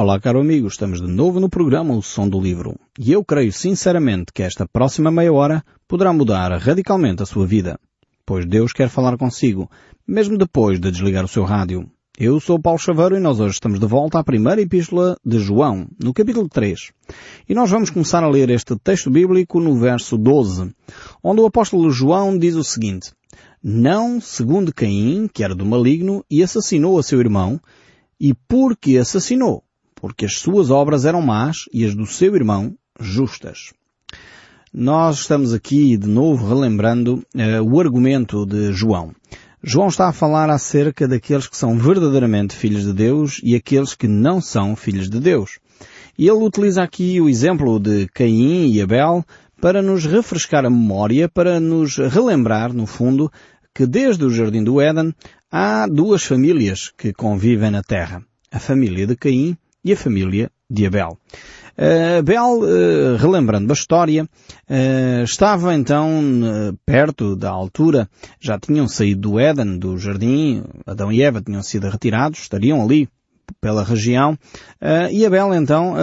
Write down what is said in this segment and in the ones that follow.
Olá, caro amigo, estamos de novo no programa O Som do Livro. E eu creio sinceramente que esta próxima meia hora poderá mudar radicalmente a sua vida. Pois Deus quer falar consigo, mesmo depois de desligar o seu rádio. Eu sou Paulo Chaveiro e nós hoje estamos de volta à primeira epístola de João, no capítulo 3. E nós vamos começar a ler este texto bíblico no verso 12, onde o apóstolo João diz o seguinte, Não segundo Caim, que era do maligno, e assassinou a seu irmão, e porque assassinou, porque as suas obras eram más e as do seu irmão justas. Nós estamos aqui de novo relembrando uh, o argumento de João. João está a falar acerca daqueles que são verdadeiramente filhos de Deus e aqueles que não são filhos de Deus. E ele utiliza aqui o exemplo de Caim e Abel para nos refrescar a memória, para nos relembrar, no fundo, que desde o Jardim do Éden há duas famílias que convivem na Terra. A família de Caim e a família de Abel. Uh, Abel, uh, relembrando a história, uh, estava então perto da altura, já tinham saído do Éden, do jardim, Adão e Eva tinham sido retirados, estariam ali pela região, e Abel então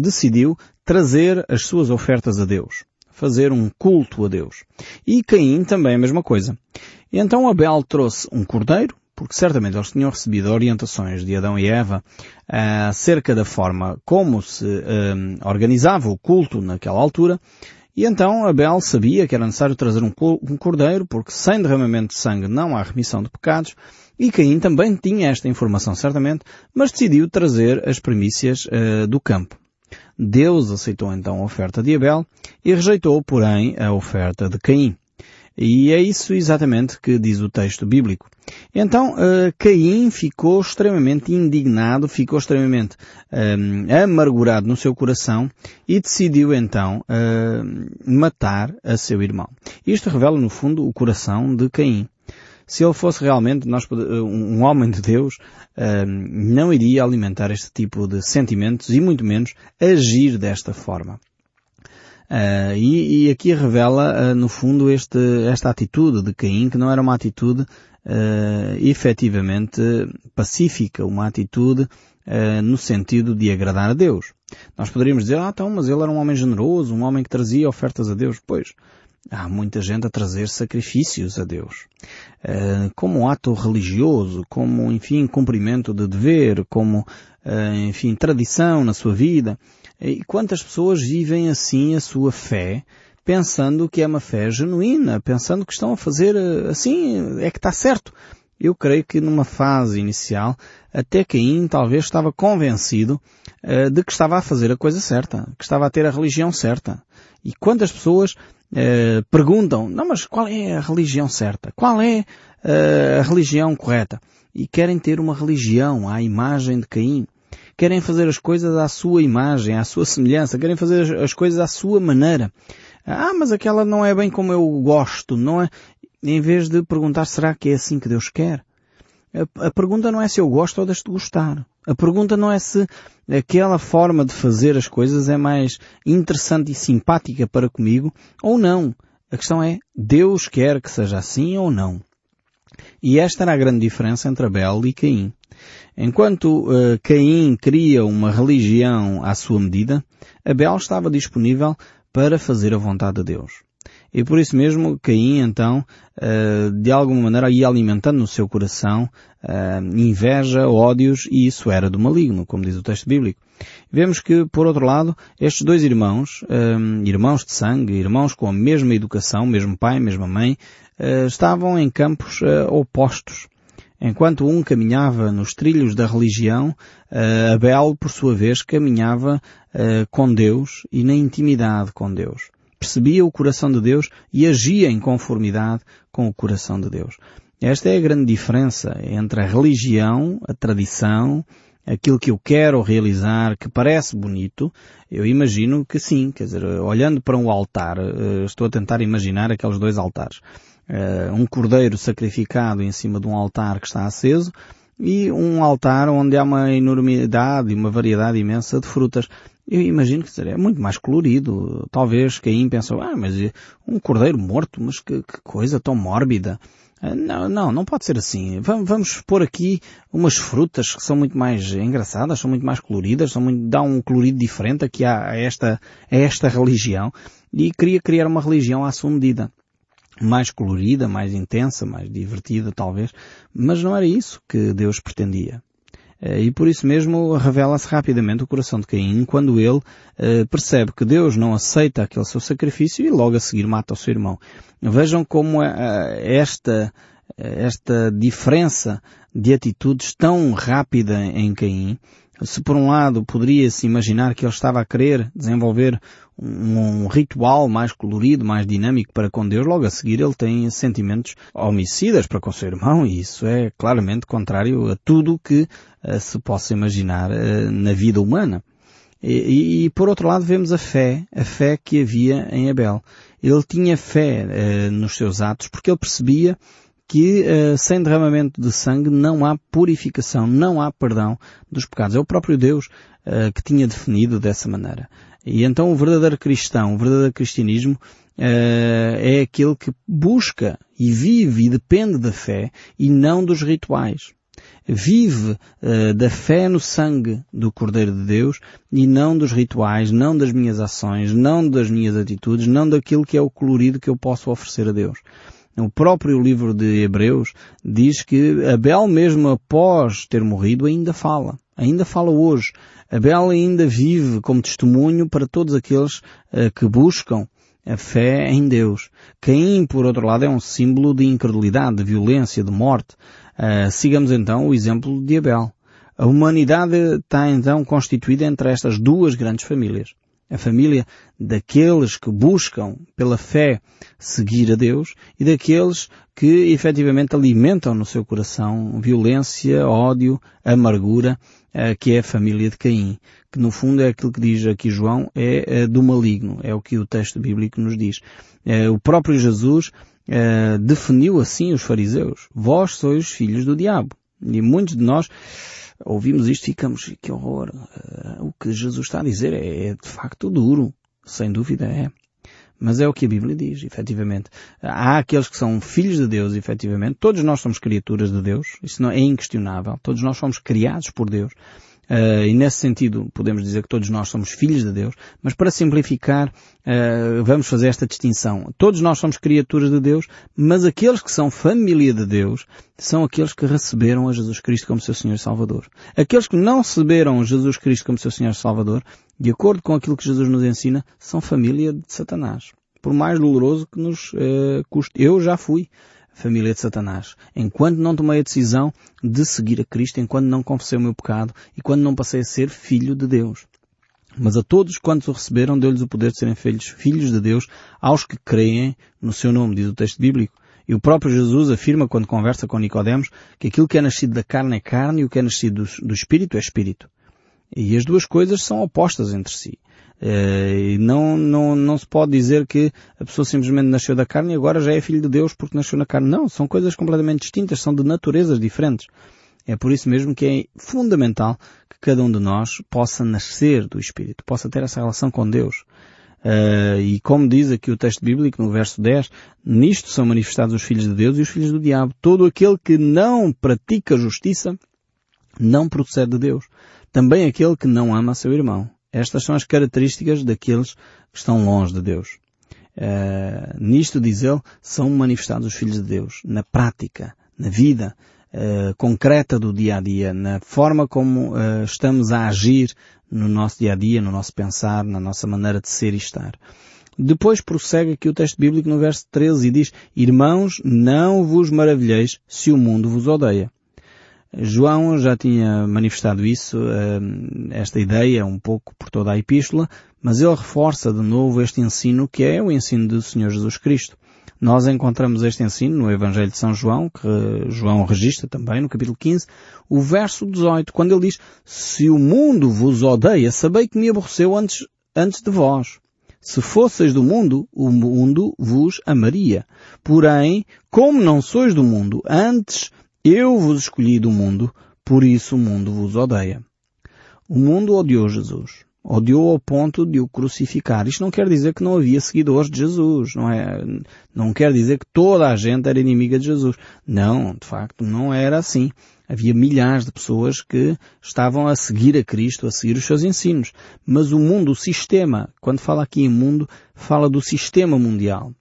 decidiu trazer as suas ofertas a Deus, fazer um culto a Deus. E Caim também a mesma coisa. Então Abel trouxe um cordeiro, porque certamente eles tinham recebido orientações de Adão e Eva uh, acerca da forma como se uh, organizava o culto naquela altura, e então Abel sabia que era necessário trazer um, um cordeiro, porque sem derramamento de sangue não há remissão de pecados, e Caim também tinha esta informação certamente, mas decidiu trazer as primícias uh, do campo. Deus aceitou então a oferta de Abel e rejeitou, porém, a oferta de Caim. E é isso exatamente que diz o texto bíblico. Então, uh, Caim ficou extremamente indignado, ficou extremamente uh, amargurado no seu coração e decidiu então uh, matar a seu irmão. Isto revela, no fundo, o coração de Caim. Se ele fosse realmente nós, um homem de Deus, não iria alimentar este tipo de sentimentos e muito menos agir desta forma. Uh, e, e, aqui revela, uh, no fundo, este, esta atitude de Caim, que não era uma atitude uh, efetivamente pacífica, uma atitude uh, no sentido de agradar a Deus. Nós poderíamos dizer, ah, então, mas ele era um homem generoso, um homem que trazia ofertas a Deus. Pois, há muita gente a trazer sacrifícios a Deus. Uh, como um ato religioso, como, enfim, cumprimento de dever, como, enfim, tradição na sua vida. E quantas pessoas vivem assim a sua fé, pensando que é uma fé genuína, pensando que estão a fazer eh, assim, é que está certo. Eu creio que numa fase inicial, até Caim talvez estava convencido uh, de que estava a fazer a coisa certa, que estava a ter a religião certa. E quantas pessoas uh, perguntam, não, mas qual é a religião certa? Qual é uh, a religião correta? E querem ter uma religião à imagem de Caim querem fazer as coisas à sua imagem, à sua semelhança, querem fazer as coisas à sua maneira. Ah, mas aquela não é bem como eu gosto, não é? Em vez de perguntar será que é assim que Deus quer? A, a pergunta não é se eu gosto ou deixo de gostar. A pergunta não é se aquela forma de fazer as coisas é mais interessante e simpática para comigo ou não. A questão é, Deus quer que seja assim ou não? E esta era a grande diferença entre Abel e Caim. Enquanto uh, Caim cria uma religião à sua medida, Abel estava disponível para fazer a vontade de Deus. E por isso mesmo Caim então, uh, de alguma maneira ia alimentando no seu coração uh, inveja, ódios e isso era do maligno, como diz o texto bíblico. Vemos que, por outro lado, estes dois irmãos, irmãos de sangue, irmãos com a mesma educação, mesmo pai, mesma mãe, estavam em campos opostos. Enquanto um caminhava nos trilhos da religião, Abel, por sua vez, caminhava com Deus e na intimidade com Deus. Percebia o coração de Deus e agia em conformidade com o coração de Deus. Esta é a grande diferença entre a religião, a tradição, aquilo que eu quero realizar, que parece bonito, eu imagino que sim, quer dizer, olhando para um altar, eh, estou a tentar imaginar aqueles dois altares uh, um cordeiro sacrificado em cima de um altar que está aceso e um altar onde há uma enormidade e uma variedade imensa de frutas. Eu imagino que é muito mais colorido. Talvez Caim pensou, ah, mas um cordeiro morto, mas que, que coisa tão mórbida. Não, não, não pode ser assim. Vamos, vamos pôr aqui umas frutas que são muito mais engraçadas, são muito mais coloridas, são muito, um colorido diferente aqui a, a esta, a esta religião. E queria criar uma religião à sua medida mais colorida, mais intensa, mais divertida talvez, mas não era isso que Deus pretendia. Eh, e por isso mesmo revela-se rapidamente o coração de Caim quando ele uh, percebe que Deus não aceita aquele seu sacrifício e logo a seguir mata o seu irmão. Vejam como uh, esta, esta diferença de atitudes tão rápida em Caim se por um lado poderia-se imaginar que ele estava a querer desenvolver um, um, ritual mais colorido, mais dinâmico para com Deus, logo a seguir ele tem sentimentos homicidas para com o seu irmão e isso é claramente contrário a tudo que se possa imaginar uh, na vida humana. E, e, por outro lado vemos a fé, a fé que havia em Abel. Ele tinha fé uh, nos seus atos porque ele percebia que uh, sem derramamento de sangue não há purificação, não há perdão dos pecados. É o próprio Deus uh, que tinha definido dessa maneira. E então o verdadeiro cristão, o verdadeiro cristianismo uh, é aquele que busca e vive e depende da fé e não dos rituais. Vive da fé no sangue do Cordeiro de Deus e não dos rituais, não das minhas ações, não das minhas atitudes, não daquilo que é o colorido que eu posso oferecer a Deus. O próprio livro de Hebreus diz que Abel mesmo após ter morrido ainda fala. Ainda fala hoje. Abel ainda vive como testemunho para todos aqueles uh, que buscam a fé em Deus. Caim, por outro lado, é um símbolo de incredulidade, de violência, de morte. Uh, sigamos então o exemplo de Abel. A humanidade está então constituída entre estas duas grandes famílias a família daqueles que buscam pela fé seguir a Deus e daqueles que efetivamente alimentam no seu coração violência, ódio, amargura, eh, que é a família de Caim, que no fundo é aquilo que diz aqui João, é eh, do maligno, é o que o texto bíblico nos diz. Eh, o próprio Jesus definiu assim os fariseus, vós sois filhos do diabo. E muitos de nós ouvimos isto e ficamos, que horror. Uh, o que Jesus está a dizer é, é de facto duro. Sem dúvida é. Mas é o que a Bíblia diz, efetivamente. Há aqueles que são filhos de Deus, efetivamente. Todos nós somos criaturas de Deus. Isso não é inquestionável. Todos nós somos criados por Deus. Uh, e nesse sentido podemos dizer que todos nós somos filhos de Deus, mas para simplificar uh, vamos fazer esta distinção. Todos nós somos criaturas de Deus, mas aqueles que são família de Deus são aqueles que receberam a Jesus Cristo como seu Senhor e Salvador. Aqueles que não receberam Jesus Cristo como seu Senhor e Salvador, de acordo com aquilo que Jesus nos ensina, são família de Satanás. Por mais doloroso que nos uh, custe. Eu já fui família de Satanás. Enquanto não tomei a decisão de seguir a Cristo, enquanto não confessei o meu pecado e quando não passei a ser filho de Deus. Mas a todos quantos o receberam, deu-lhes o poder de serem filhos, filhos de Deus, aos que creem no seu nome, diz o texto bíblico. E o próprio Jesus afirma, quando conversa com Nicodemos, que aquilo que é nascido da carne é carne e o que é nascido do, do espírito é espírito. E as duas coisas são opostas entre si. Uh, não, não, não se pode dizer que a pessoa simplesmente nasceu da carne e agora já é filho de Deus porque nasceu na carne. Não, são coisas completamente distintas, são de naturezas diferentes. É por isso mesmo que é fundamental que cada um de nós possa nascer do Espírito, possa ter essa relação com Deus. Uh, e como diz aqui o texto bíblico no verso 10, nisto são manifestados os filhos de Deus e os filhos do diabo. Todo aquele que não pratica justiça não procede de Deus. Também aquele que não ama seu irmão. Estas são as características daqueles que estão longe de Deus. Uh, nisto, diz ele, são manifestados os filhos de Deus, na prática, na vida uh, concreta do dia a dia, na forma como uh, estamos a agir no nosso dia a dia, no nosso pensar, na nossa maneira de ser e estar. Depois prossegue aqui o texto bíblico no verso 13 e diz, Irmãos, não vos maravilheis se o mundo vos odeia. João já tinha manifestado isso, eh, esta ideia, um pouco por toda a epístola, mas ele reforça de novo este ensino que é o ensino do Senhor Jesus Cristo. Nós encontramos este ensino no Evangelho de São João, que João registra também no capítulo 15, o verso 18, quando ele diz, Se o mundo vos odeia, sabei que me aborreceu antes, antes de vós. Se fosseis do mundo, o mundo vos amaria. Porém, como não sois do mundo, antes eu vos escolhi do mundo, por isso o mundo vos odeia. O mundo odiou Jesus. Odiou ao ponto de o crucificar. Isto não quer dizer que não havia seguidores de Jesus, não é? Não quer dizer que toda a gente era inimiga de Jesus. Não, de facto, não era assim. Havia milhares de pessoas que estavam a seguir a Cristo, a seguir os seus ensinos. Mas o mundo, o sistema, quando fala aqui em mundo, fala do sistema mundial.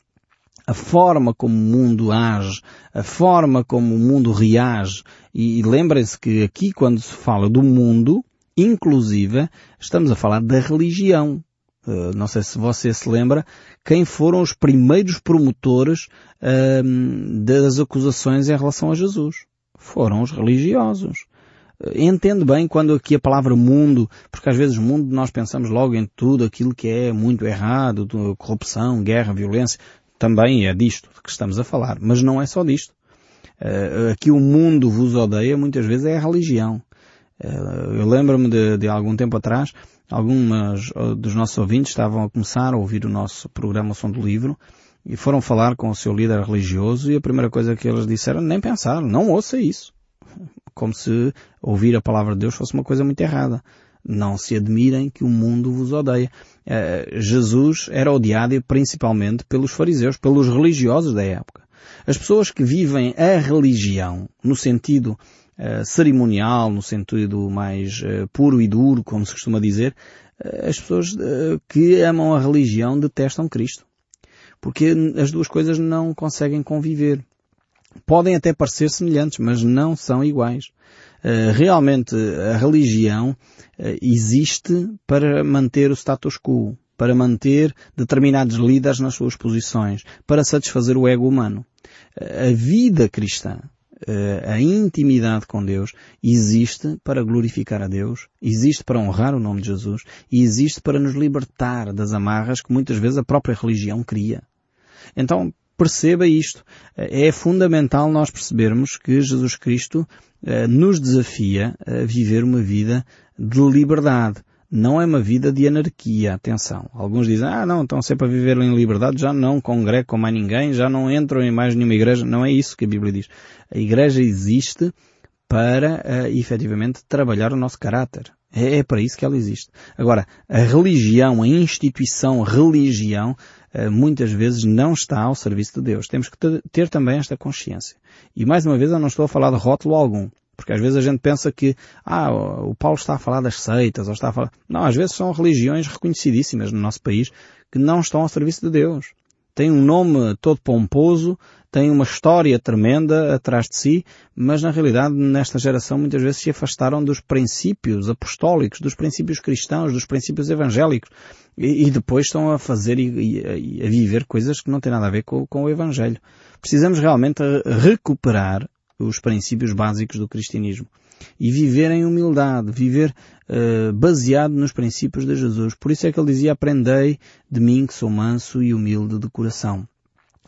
A forma como o mundo age, a forma como o mundo reage. E, e lembrem-se que aqui quando se fala do mundo, Inclusive, estamos a falar da religião. Uh, não sei se você se lembra, quem foram os primeiros promotores uh, das acusações em relação a Jesus? Foram os religiosos. Uh, entendo bem quando aqui a palavra mundo, porque às vezes mundo nós pensamos logo em tudo aquilo que é muito errado, corrupção, guerra, violência. Também é disto que estamos a falar, mas não é só disto. Uh, aqui o mundo vos odeia muitas vezes é a religião. Eh, eu lembro-me de, de, algum tempo atrás, alguns eh, dos nossos ouvintes estavam a começar a ouvir o nosso programa o Som do Livro e foram falar com o seu líder religioso e a primeira coisa que eles disseram, nem pensar, não ouça isso. Como se ouvir a palavra de Deus fosse uma coisa muito errada. Não se admirem que o mundo vos odeia. Uh, Jesus era odiado principalmente pelos fariseus, pelos religiosos da época. As pessoas que vivem a religião, no sentido uh, cerimonial, no sentido mais uh, puro e duro, como se costuma dizer, as pessoas que amam a religião detestam Cristo. Porque as duas coisas não conseguem conviver. Podem até parecer semelhantes, mas não são iguais. Realmente a religião existe para manter o status quo, para manter determinados líderes nas suas posições, para satisfazer o ego humano. A vida cristã, eh, a intimidade com Deus existe para glorificar a Deus, existe para honrar o nome de Jesus e existe para nos libertar das amarras que muitas vezes a própria religião cria. Então, perceba isto. É fundamental nós percebermos que Jesus Cristo eh, nos desafia a viver uma vida de liberdade não é uma vida de anarquia, atenção. Alguns dizem, ah não, estão sempre a viver em liberdade, já não congregam com mais ninguém, já não entram em mais nenhuma igreja. Não é isso que a Bíblia diz. A igreja existe para, uh, efetivamente, trabalhar o nosso caráter. É, é, para isso que ela existe. Agora, a religião, a instituição religião, uh, muitas vezes não está ao serviço de Deus. Temos que ter, também esta consciência. E mais uma vez, eu não estou a falar de rótulo algum. Porque às vezes a gente pensa que, ah, o Paulo está a falar das seitas, ou está a falar... Não, às vezes são religiões reconhecidíssimas no nosso país que não estão ao serviço de Deus. Têm um nome todo pomposo, têm uma história tremenda atrás de si, mas na realidade nesta geração muitas vezes se afastaram dos princípios apostólicos, dos princípios cristãos, dos princípios evangélicos e, e depois estão a fazer e, e, a viver coisas que não têm nada a ver com, com o Evangelho. Precisamos realmente recuperar os princípios básicos do cristianismo. E viver em humildade, viver uh, baseado nos princípios de Jesus. Por isso é que ele dizia, aprendei de mim que sou manso e humilde de coração.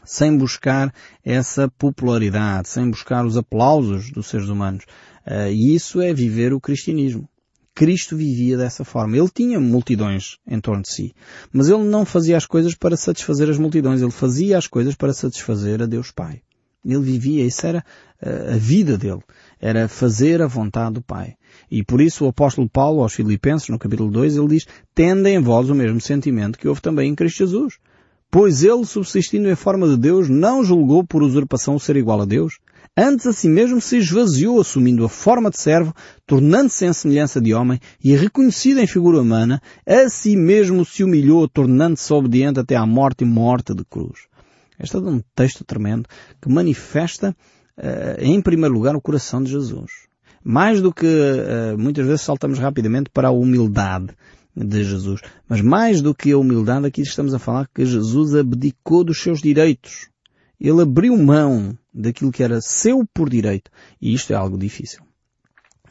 Sem buscar essa popularidade, sem buscar os aplausos dos seres humanos. Uh, e isso é viver o cristianismo. Cristo vivia dessa forma. Ele tinha multidões em torno de si. Mas ele não fazia as coisas para satisfazer as multidões. Ele fazia as coisas para satisfazer a Deus Pai. Ele vivia, isso era eh, a vida dele. Era fazer a vontade do Pai. E por isso o apóstolo Paulo aos Filipenses, no capítulo 2, ele diz, tende em vós o mesmo sentimento que houve também em Cristo Jesus. Pois ele, subsistindo em forma de Deus, não julgou por usurpação ser igual a Deus. Antes a si mesmo se esvaziou, assumindo a forma de servo, tornando-se em semelhança de homem, e reconhecido em figura humana, a si mesmo se humilhou, tornando-se obediente até à morte e morte de cruz. Este é um texto tremendo que manifesta, uh, em primeiro lugar, o coração de Jesus. Mais do que uh, muitas vezes saltamos rapidamente para a humildade de Jesus. Mas mais do que a humildade, aqui estamos a falar que Jesus abdicou dos seus direitos. Ele abriu mão daquilo que era seu por direito. E isto é algo difícil.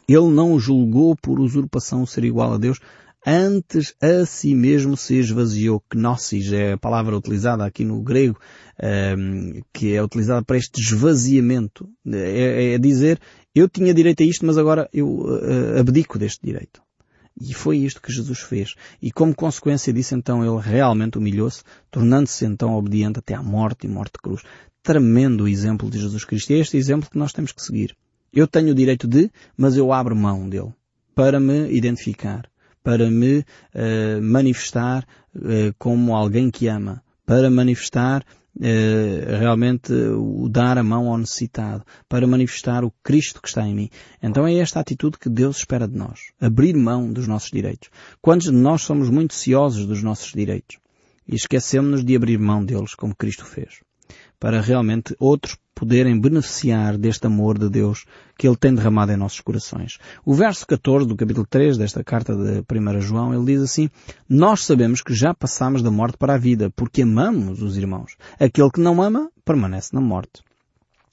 Ele não julgou por usurpação ser igual a Deus, antes a si mesmo se esvaziou. Gnosis é a palavra utilizada aqui no grego, ehm, que é utilizada para este esvaziamento. É, é, dizer, eu tinha direito a isto, mas agora eu uh, abdico deste direito. E foi isto que Jesus fez. E como consequência disso, então, ele realmente humilhou-se, tornando-se então obediente até à morte e morte de cruz. Tremendo exemplo de Jesus Cristo. É este exemplo que nós temos que seguir. Eu tenho o direito de, mas eu abro mão dele. Para me identificar para me uh, manifestar uh, como alguém que ama, para manifestar Uh, realmente o dar a mão ao necessitado, para manifestar o Cristo que está em mim. Então é esta atitude que Deus espera de nós. Abrir mão dos nossos direitos. Quantos de nós somos muito ciosos dos nossos direitos? E esquecemos-nos de abrir mão deles como Cristo fez. Para realmente outros poderem beneficiar deste amor de Deus que Ele tem derramado em nossos corações. O verso 14 do capítulo 3 desta carta de 1 João, ele diz assim, Nós sabemos que já passamos da morte para a vida, porque amamos os irmãos. Aquele que não ama, permanece na morte.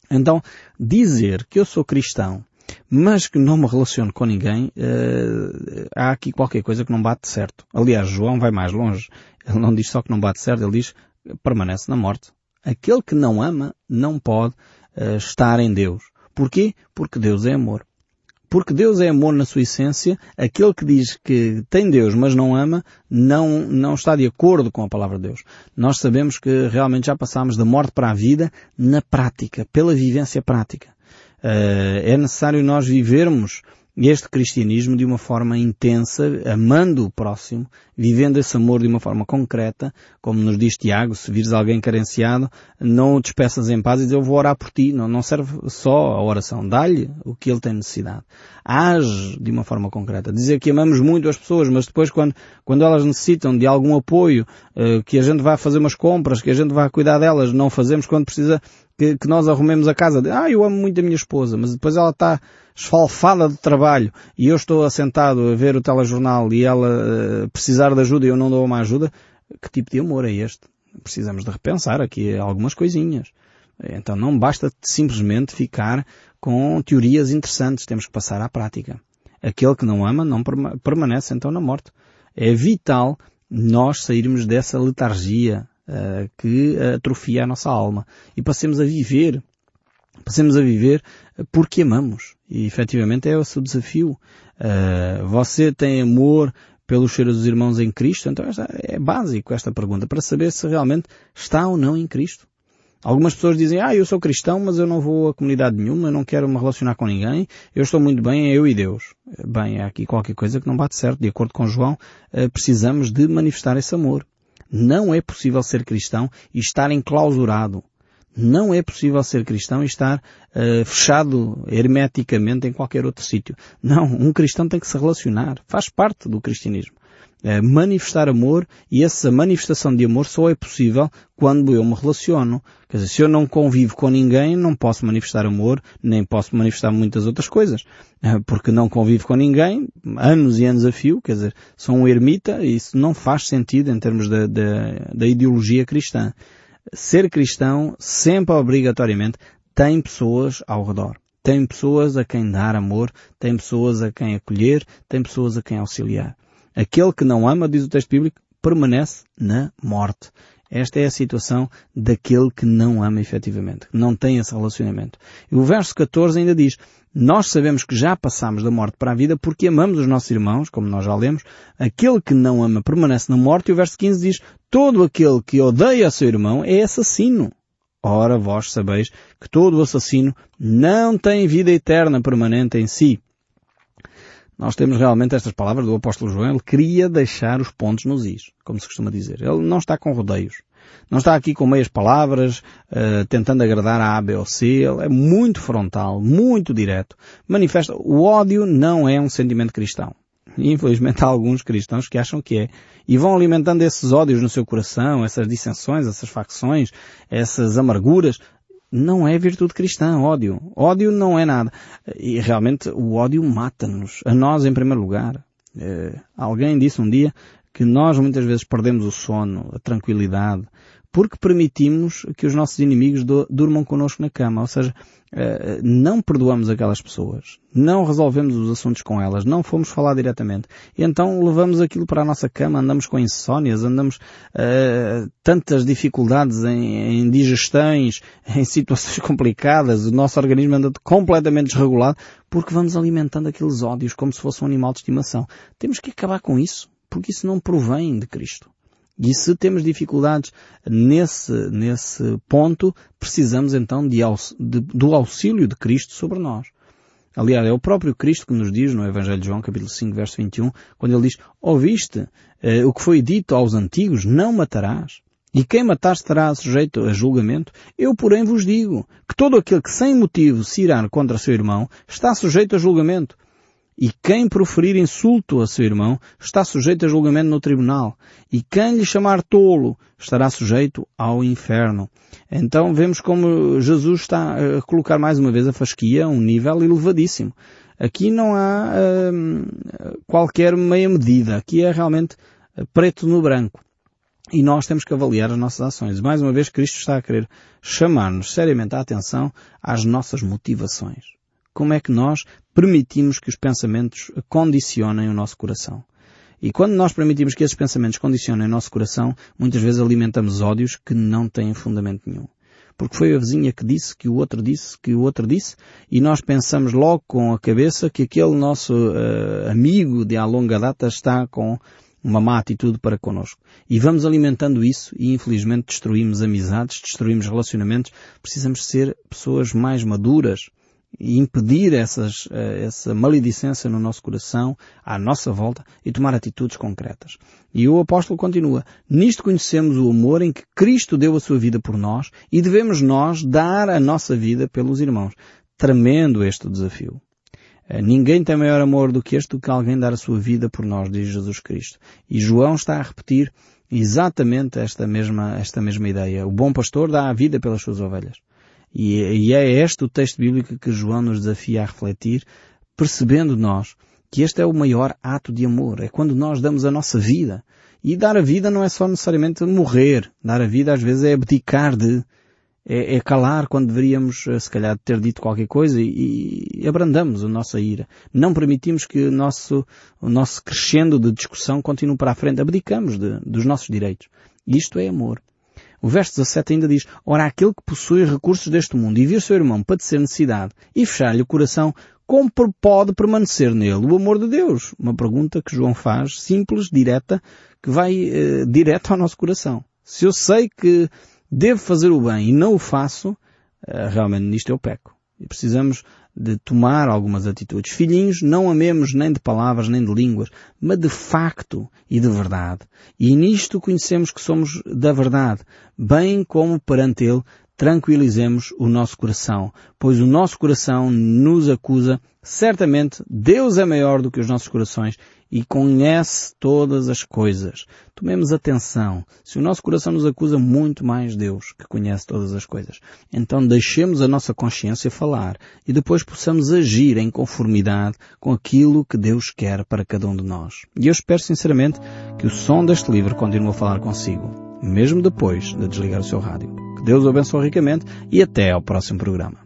Então, dizer que eu sou cristão, mas que não me relaciono com ninguém, uh, há aqui qualquer coisa que não bate certo. Aliás, João vai mais longe. Ele não diz só que não bate certo, ele diz permanece na morte. Aquele que não ama não pode uh, estar em Deus. Porquê? Porque Deus é amor. Porque Deus é amor na sua essência, aquele que diz que tem Deus mas não ama, não, não está de acordo com a palavra de Deus. Nós sabemos que realmente já passamos da morte para a vida na prática, pela vivência prática. Uh, é necessário nós vivermos este cristianismo de uma forma intensa, amando o próximo, vivendo esse amor de uma forma concreta, como nos diz Tiago, se vires alguém carenciado, não o despeças em paz e diz eu vou orar por ti. Não, não serve só a oração. Dá-lhe o que ele tem necessidade. Age de uma forma concreta. Dizer que amamos muito as pessoas, mas depois quando, quando elas necessitam de algum apoio, uh, que a gente vá fazer umas compras, que a gente vá cuidar delas, não fazemos quando precisa que, que nós arrumemos a casa. Ah, eu amo muito a minha esposa, mas depois ela está esfalfada de trabalho e eu estou assentado a ver o telejornal e ela uh, precisar de ajuda e eu não dou uma ajuda, que tipo de amor é este? Precisamos de repensar aqui algumas coisinhas. Então não basta simplesmente ficar com teorias interessantes, temos que passar à prática. Aquele que não ama não permanece então na morte. É vital nós sairmos dessa letargia uh, que atrofia a nossa alma e passemos a viver Passemos a viver porque amamos. E efetivamente é esse o desafio. Uh, você tem amor pelos seus dos irmãos em Cristo? Então esta, é básico esta pergunta para saber se realmente está ou não em Cristo. Algumas pessoas dizem, ah, eu sou cristão, mas eu não vou a comunidade nenhuma, eu não quero me relacionar com ninguém, eu estou muito bem, é eu e Deus. Bem, há aqui qualquer coisa que não bate certo. De acordo com João, uh, precisamos de manifestar esse amor. Não é possível ser cristão e estar enclausurado não é possível ser cristão e estar uh, fechado hermeticamente em qualquer outro sítio. Não, um cristão tem que se relacionar. Faz parte do cristianismo. Uh, manifestar amor e essa manifestação de amor só é possível quando eu me relaciono. Quer dizer, se eu não convivo com ninguém, não posso manifestar amor, nem posso manifestar muitas outras coisas. Uh, porque não convivo com ninguém, anos e anos a fio, quer dizer, sou um ermita e isso não faz sentido em termos da, da, da ideologia cristã ser cristão sempre obrigatoriamente tem pessoas ao redor. Tem pessoas a quem dar amor, tem pessoas a quem acolher, tem pessoas a quem auxiliar. Aquele que não ama, diz o texto bíblico, permanece na morte. Esta é a situação daquele que não ama efetivamente, que não tem esse relacionamento. E o verso 14 ainda diz, nós sabemos que já passamos da morte para a vida porque amamos os nossos irmãos, como nós já lemos. Aquele que não ama permanece na morte. E o verso 15 diz, todo aquele que odeia seu irmão é assassino. Ora, vós sabeis que todo assassino não tem vida eterna permanente em si. Nós temos realmente estas palavras do apóstolo João. Ele queria deixar os pontos nos is, como se costuma dizer. Ele não está com rodeios. Não está aqui com meias palavras, uh, tentando agradar a A, B ou C. Ele é muito frontal, muito direto. Manifesta, o ódio não é um sentimento cristão. Infelizmente há alguns cristãos que acham que é. E vão alimentando esses ódios no seu coração, essas dissensões, essas facções, essas amarguras. Não é virtude cristã, ódio. Ódio não é nada. E realmente o ódio mata-nos. A nós em primeiro lugar. Uh, alguém disse um dia que nós muitas vezes perdemos o sono, a tranquilidade, porque permitimos que os nossos inimigos durmam connosco na cama. Ou seja, eh, não perdoamos aquelas pessoas, não resolvemos os assuntos com elas, não fomos falar diretamente. E então levamos aquilo para a nossa cama, andamos com insónias, andamos uh, tantas dificuldades em, em digestões, em situações complicadas, o nosso organismo anda completamente desregulado porque vamos alimentando aqueles ódios como se fosse um animal de estimação. Temos que acabar com isso porque isso não provém de Cristo. E se temos dificuldades nesse, nesse ponto, precisamos então de, de, do auxílio de Cristo sobre nós. Aliás, é o próprio Cristo que nos diz no Evangelho de João, capítulo 5, verso 21, quando ele diz, ouviste eh, o que foi dito aos antigos, não matarás. E quem matar estará sujeito a julgamento. Eu, porém, vos digo que todo aquele que sem motivo se irá contra seu irmão está sujeito a julgamento. E quem proferir insulto a seu irmão está sujeito a julgamento no tribunal. E quem lhe chamar tolo estará sujeito ao inferno. Então vemos como Jesus está a colocar mais uma vez a fasquia a um nível elevadíssimo. Aqui não há hum, qualquer meia medida. Aqui é realmente preto no branco. E nós temos que avaliar as nossas ações. Mais uma vez, Cristo está a querer chamar-nos seriamente a atenção às nossas motivações. Como é que nós permitimos que os pensamentos condicionem o nosso coração? E quando nós permitimos que esses pensamentos condicionem o nosso coração, muitas vezes alimentamos ódios que não têm fundamento nenhum. Porque foi a vizinha que disse, que o outro disse, que o outro disse, e nós pensamos logo com a cabeça que aquele nosso uh, amigo de há longa data está com uma má atitude para connosco. E vamos alimentando isso e infelizmente destruímos amizades, destruímos relacionamentos. Precisamos ser pessoas mais maduras e impedir essas, eh, essa maledicência no nosso coração, à nossa volta e tomar atitudes concretas. E o apóstolo continua, nisto conhecemos o amor em que Cristo deu a sua vida por nós e devemos nós dar a nossa vida pelos irmãos. Tremendo este desafio. Eh, ninguém tem maior amor do que este do que alguém dar a sua vida por nós, diz Jesus Cristo. E João está a repetir exatamente esta mesma, esta mesma ideia. O bom pastor dá a vida pelas suas ovelhas. E, e é este o texto bíblico que João nos desafia a refletir, percebendo nós que este é o maior ato de amor. É quando nós damos a nossa vida. E dar a vida não é só necessariamente morrer. Dar a vida às vezes é abdicar de, é, é, calar quando deveríamos, eh, se calhar, ter dito qualquer coisa e, e abrandamos a nossa ira. Não permitimos que o nosso, o nosso crescendo de discussão continue para a frente. Abdicamos de, dos nossos direitos. Isto é amor. O verso 17 ainda diz, Ora, aquele que possui recursos deste mundo e vir seu irmão padecer necessidade e fechar-lhe o coração, como pode permanecer nele o amor de Deus? Uma pergunta que João faz, simples, direta, que vai eh, direto ao nosso coração. Se eu sei que devo fazer o bem e não o faço, eh, realmente nisto eu peco. E precisamos de tomar algumas atitudes. Filhinhos, não amemos nem de palavras nem de línguas, mas de facto e de verdade. E nisto conhecemos que somos da verdade, bem como perante Ele tranquilizemos o nosso coração, pois o nosso coração nos acusa. Certamente Deus é maior do que os nossos corações e conhece todas as coisas. Tomemos atenção. Se o nosso coração nos acusa, muito mais Deus, que conhece todas as coisas. Então deixemos a nossa consciência falar e depois possamos agir em conformidade com aquilo que Deus quer para cada um de nós. E eu espero sinceramente que o som deste livro continue a falar consigo, mesmo depois de desligar o seu rádio. Que Deus o abençoe ricamente e até ao próximo programa.